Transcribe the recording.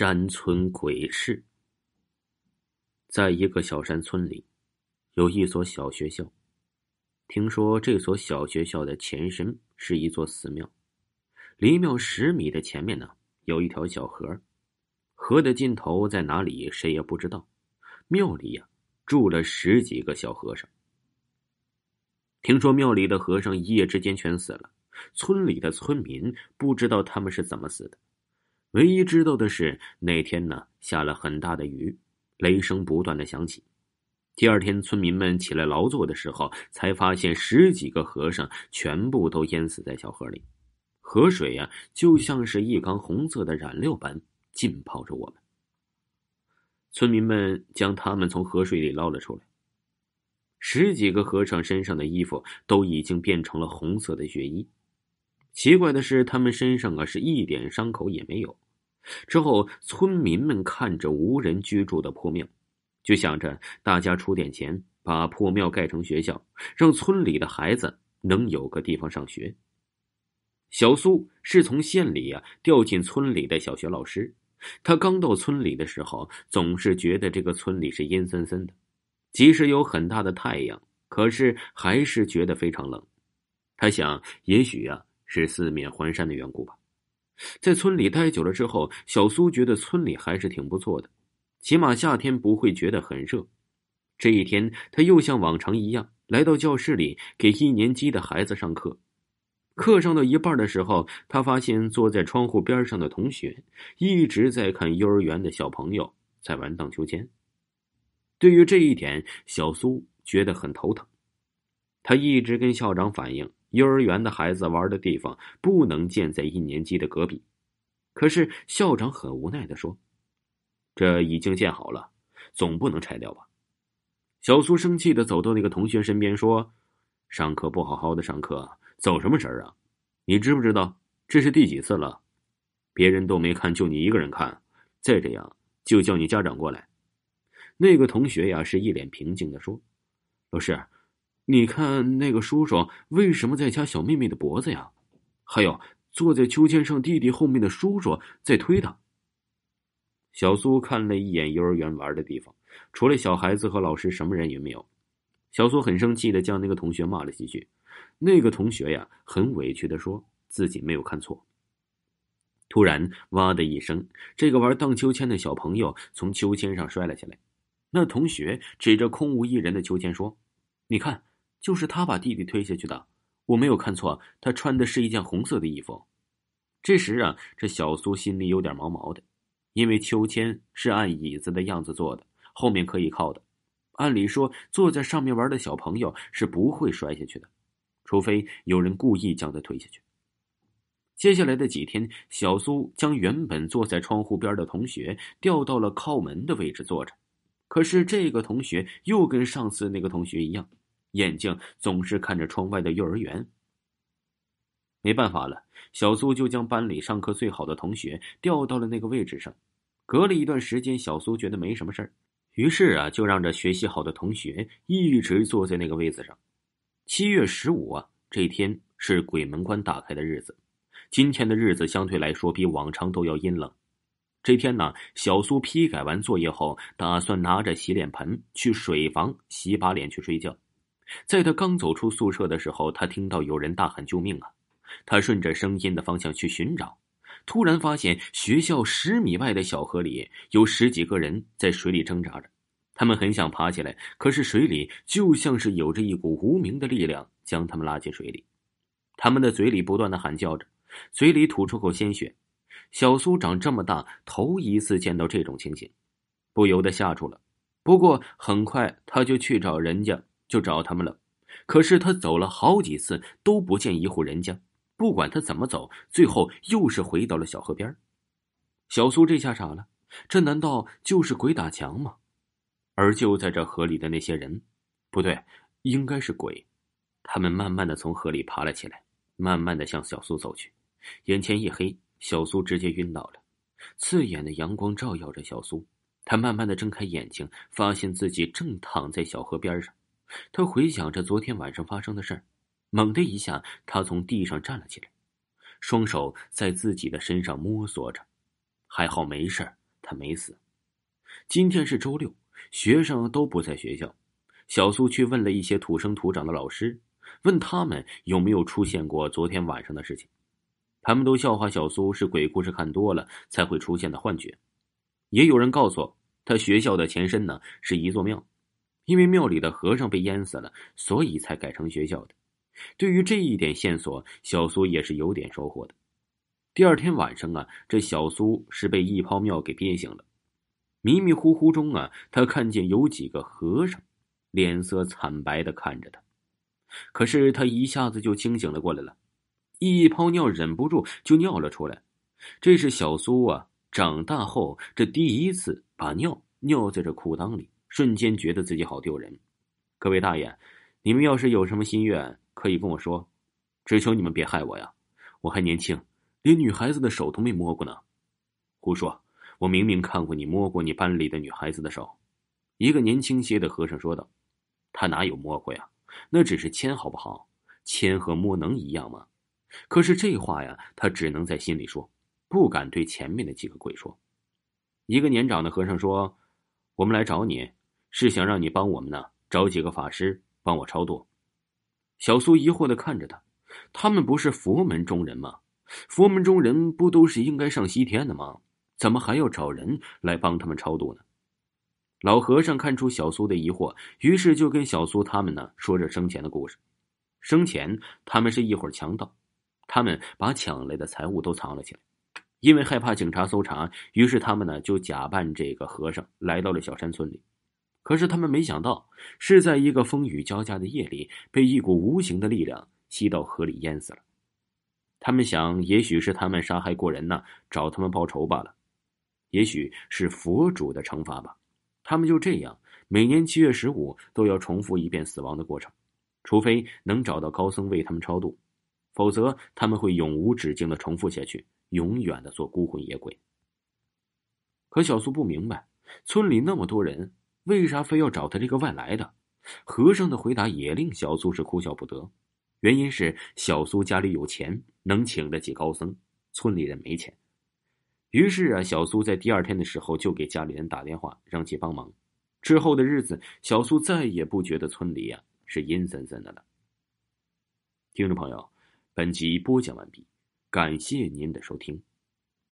山村鬼事。在一个小山村里，有一所小学校。听说这所小学校的前身是一座寺庙，离庙十米的前面呢，有一条小河，河的尽头在哪里，谁也不知道。庙里呀，住了十几个小和尚。听说庙里的和尚一夜之间全死了，村里的村民不知道他们是怎么死的。唯一知道的是，那天呢下了很大的雨，雷声不断的响起。第二天，村民们起来劳作的时候，才发现十几个和尚全部都淹死在小河里，河水呀就像是一缸红色的染料般浸泡着我们。村民们将他们从河水里捞了出来，十几个和尚身上的衣服都已经变成了红色的血衣。奇怪的是，他们身上啊是一点伤口也没有。之后，村民们看着无人居住的破庙，就想着大家出点钱，把破庙盖成学校，让村里的孩子能有个地方上学。小苏是从县里啊调进村里的小学老师，他刚到村里的时候，总是觉得这个村里是阴森森的，即使有很大的太阳，可是还是觉得非常冷。他想，也许呀。是四面环山的缘故吧，在村里待久了之后，小苏觉得村里还是挺不错的，起码夏天不会觉得很热。这一天，他又像往常一样来到教室里给一年级的孩子上课。课上到一半的时候，他发现坐在窗户边上的同学一直在看幼儿园的小朋友在玩荡秋千。对于这一点，小苏觉得很头疼，他一直跟校长反映。幼儿园的孩子玩的地方不能建在一年级的隔壁，可是校长很无奈的说：“这已经建好了，总不能拆掉吧？”小苏生气的走到那个同学身边说：“上课不好好的上课，走什么神啊？你知不知道这是第几次了？别人都没看，就你一个人看。再这样，就叫你家长过来。”那个同学呀，是一脸平静的说：“老师。”你看那个叔叔为什么在掐小妹妹的脖子呀？还有坐在秋千上弟弟后面的叔叔在推他。小苏看了一眼幼儿园玩的地方，除了小孩子和老师，什么人也没有。小苏很生气的将那个同学骂了几句。那个同学呀，很委屈的说自己没有看错。突然，哇的一声，这个玩荡秋千的小朋友从秋千上摔了下来。那同学指着空无一人的秋千说：“你看。”就是他把弟弟推下去的，我没有看错，他穿的是一件红色的衣服。这时啊，这小苏心里有点毛毛的，因为秋千是按椅子的样子做的，后面可以靠的。按理说，坐在上面玩的小朋友是不会摔下去的，除非有人故意将他推下去。接下来的几天，小苏将原本坐在窗户边的同学调到了靠门的位置坐着，可是这个同学又跟上次那个同学一样。眼睛总是看着窗外的幼儿园。没办法了，小苏就将班里上课最好的同学调到了那个位置上。隔了一段时间，小苏觉得没什么事儿，于是啊，就让这学习好的同学一直坐在那个位子上。七月十五啊，这天是鬼门关打开的日子。今天的日子相对来说比往常都要阴冷。这天呢，小苏批改完作业后，打算拿着洗脸盆去水房洗把脸去睡觉。在他刚走出宿舍的时候，他听到有人大喊“救命啊！”他顺着声音的方向去寻找，突然发现学校十米外的小河里有十几个人在水里挣扎着。他们很想爬起来，可是水里就像是有着一股无名的力量将他们拉进水里。他们的嘴里不断的喊叫着，嘴里吐出口鲜血。小苏长这么大头一次见到这种情形，不由得吓住了。不过很快他就去找人家。就找他们了，可是他走了好几次都不见一户人家。不管他怎么走，最后又是回到了小河边。小苏这下傻了，这难道就是鬼打墙吗？而就在这河里的那些人，不对，应该是鬼。他们慢慢的从河里爬了起来，慢慢的向小苏走去。眼前一黑，小苏直接晕倒了。刺眼的阳光照耀着小苏，他慢慢的睁开眼睛，发现自己正躺在小河边上。他回想着昨天晚上发生的事儿，猛的一下，他从地上站了起来，双手在自己的身上摸索着，还好没事他没死。今天是周六，学生都不在学校。小苏去问了一些土生土长的老师，问他们有没有出现过昨天晚上的事情。他们都笑话小苏是鬼故事看多了才会出现的幻觉。也有人告诉他，学校的前身呢是一座庙，因为庙里的和尚被淹死了，所以才改成学校的。对于这一点线索，小苏也是有点收获的。第二天晚上啊，这小苏是被一泡尿给憋醒了。迷迷糊糊中啊，他看见有几个和尚，脸色惨白的看着他。可是他一下子就清醒了过来了，一泡尿忍不住就尿了出来。这是小苏啊，长大后这第一次把尿尿在这裤裆里，瞬间觉得自己好丢人。各位大爷，你们要是有什么心愿，可以跟我说，只求你们别害我呀，我还年轻。连女孩子的手都没摸过呢，胡说！我明明看过你摸过你班里的女孩子的手。一个年轻些的和尚说道：“他哪有摸过呀？那只是牵，好不好？牵和摸能一样吗？”可是这话呀，他只能在心里说，不敢对前面的几个鬼说。一个年长的和尚说：“我们来找你，是想让你帮我们呢，找几个法师帮我超度。”小苏疑惑的看着他：“他们不是佛门中人吗？”佛门中人不都是应该上西天的吗？怎么还要找人来帮他们超度呢？老和尚看出小苏的疑惑，于是就跟小苏他们呢说着生前的故事。生前他们是一伙强盗，他们把抢来的财物都藏了起来，因为害怕警察搜查，于是他们呢就假扮这个和尚来到了小山村里。可是他们没想到，是在一个风雨交加的夜里，被一股无形的力量吸到河里淹死了。他们想，也许是他们杀害过人呢，找他们报仇罢了；也许是佛主的惩罚吧。他们就这样，每年七月十五都要重复一遍死亡的过程，除非能找到高僧为他们超度，否则他们会永无止境的重复下去，永远的做孤魂野鬼。可小苏不明白，村里那么多人，为啥非要找他这个外来的？和尚的回答也令小苏是哭笑不得。原因是小苏家里有钱，能请得起高僧，村里人没钱。于是啊，小苏在第二天的时候就给家里人打电话，让其帮忙。之后的日子，小苏再也不觉得村里呀是阴森森的了。听众朋友，本集播讲完毕，感谢您的收听。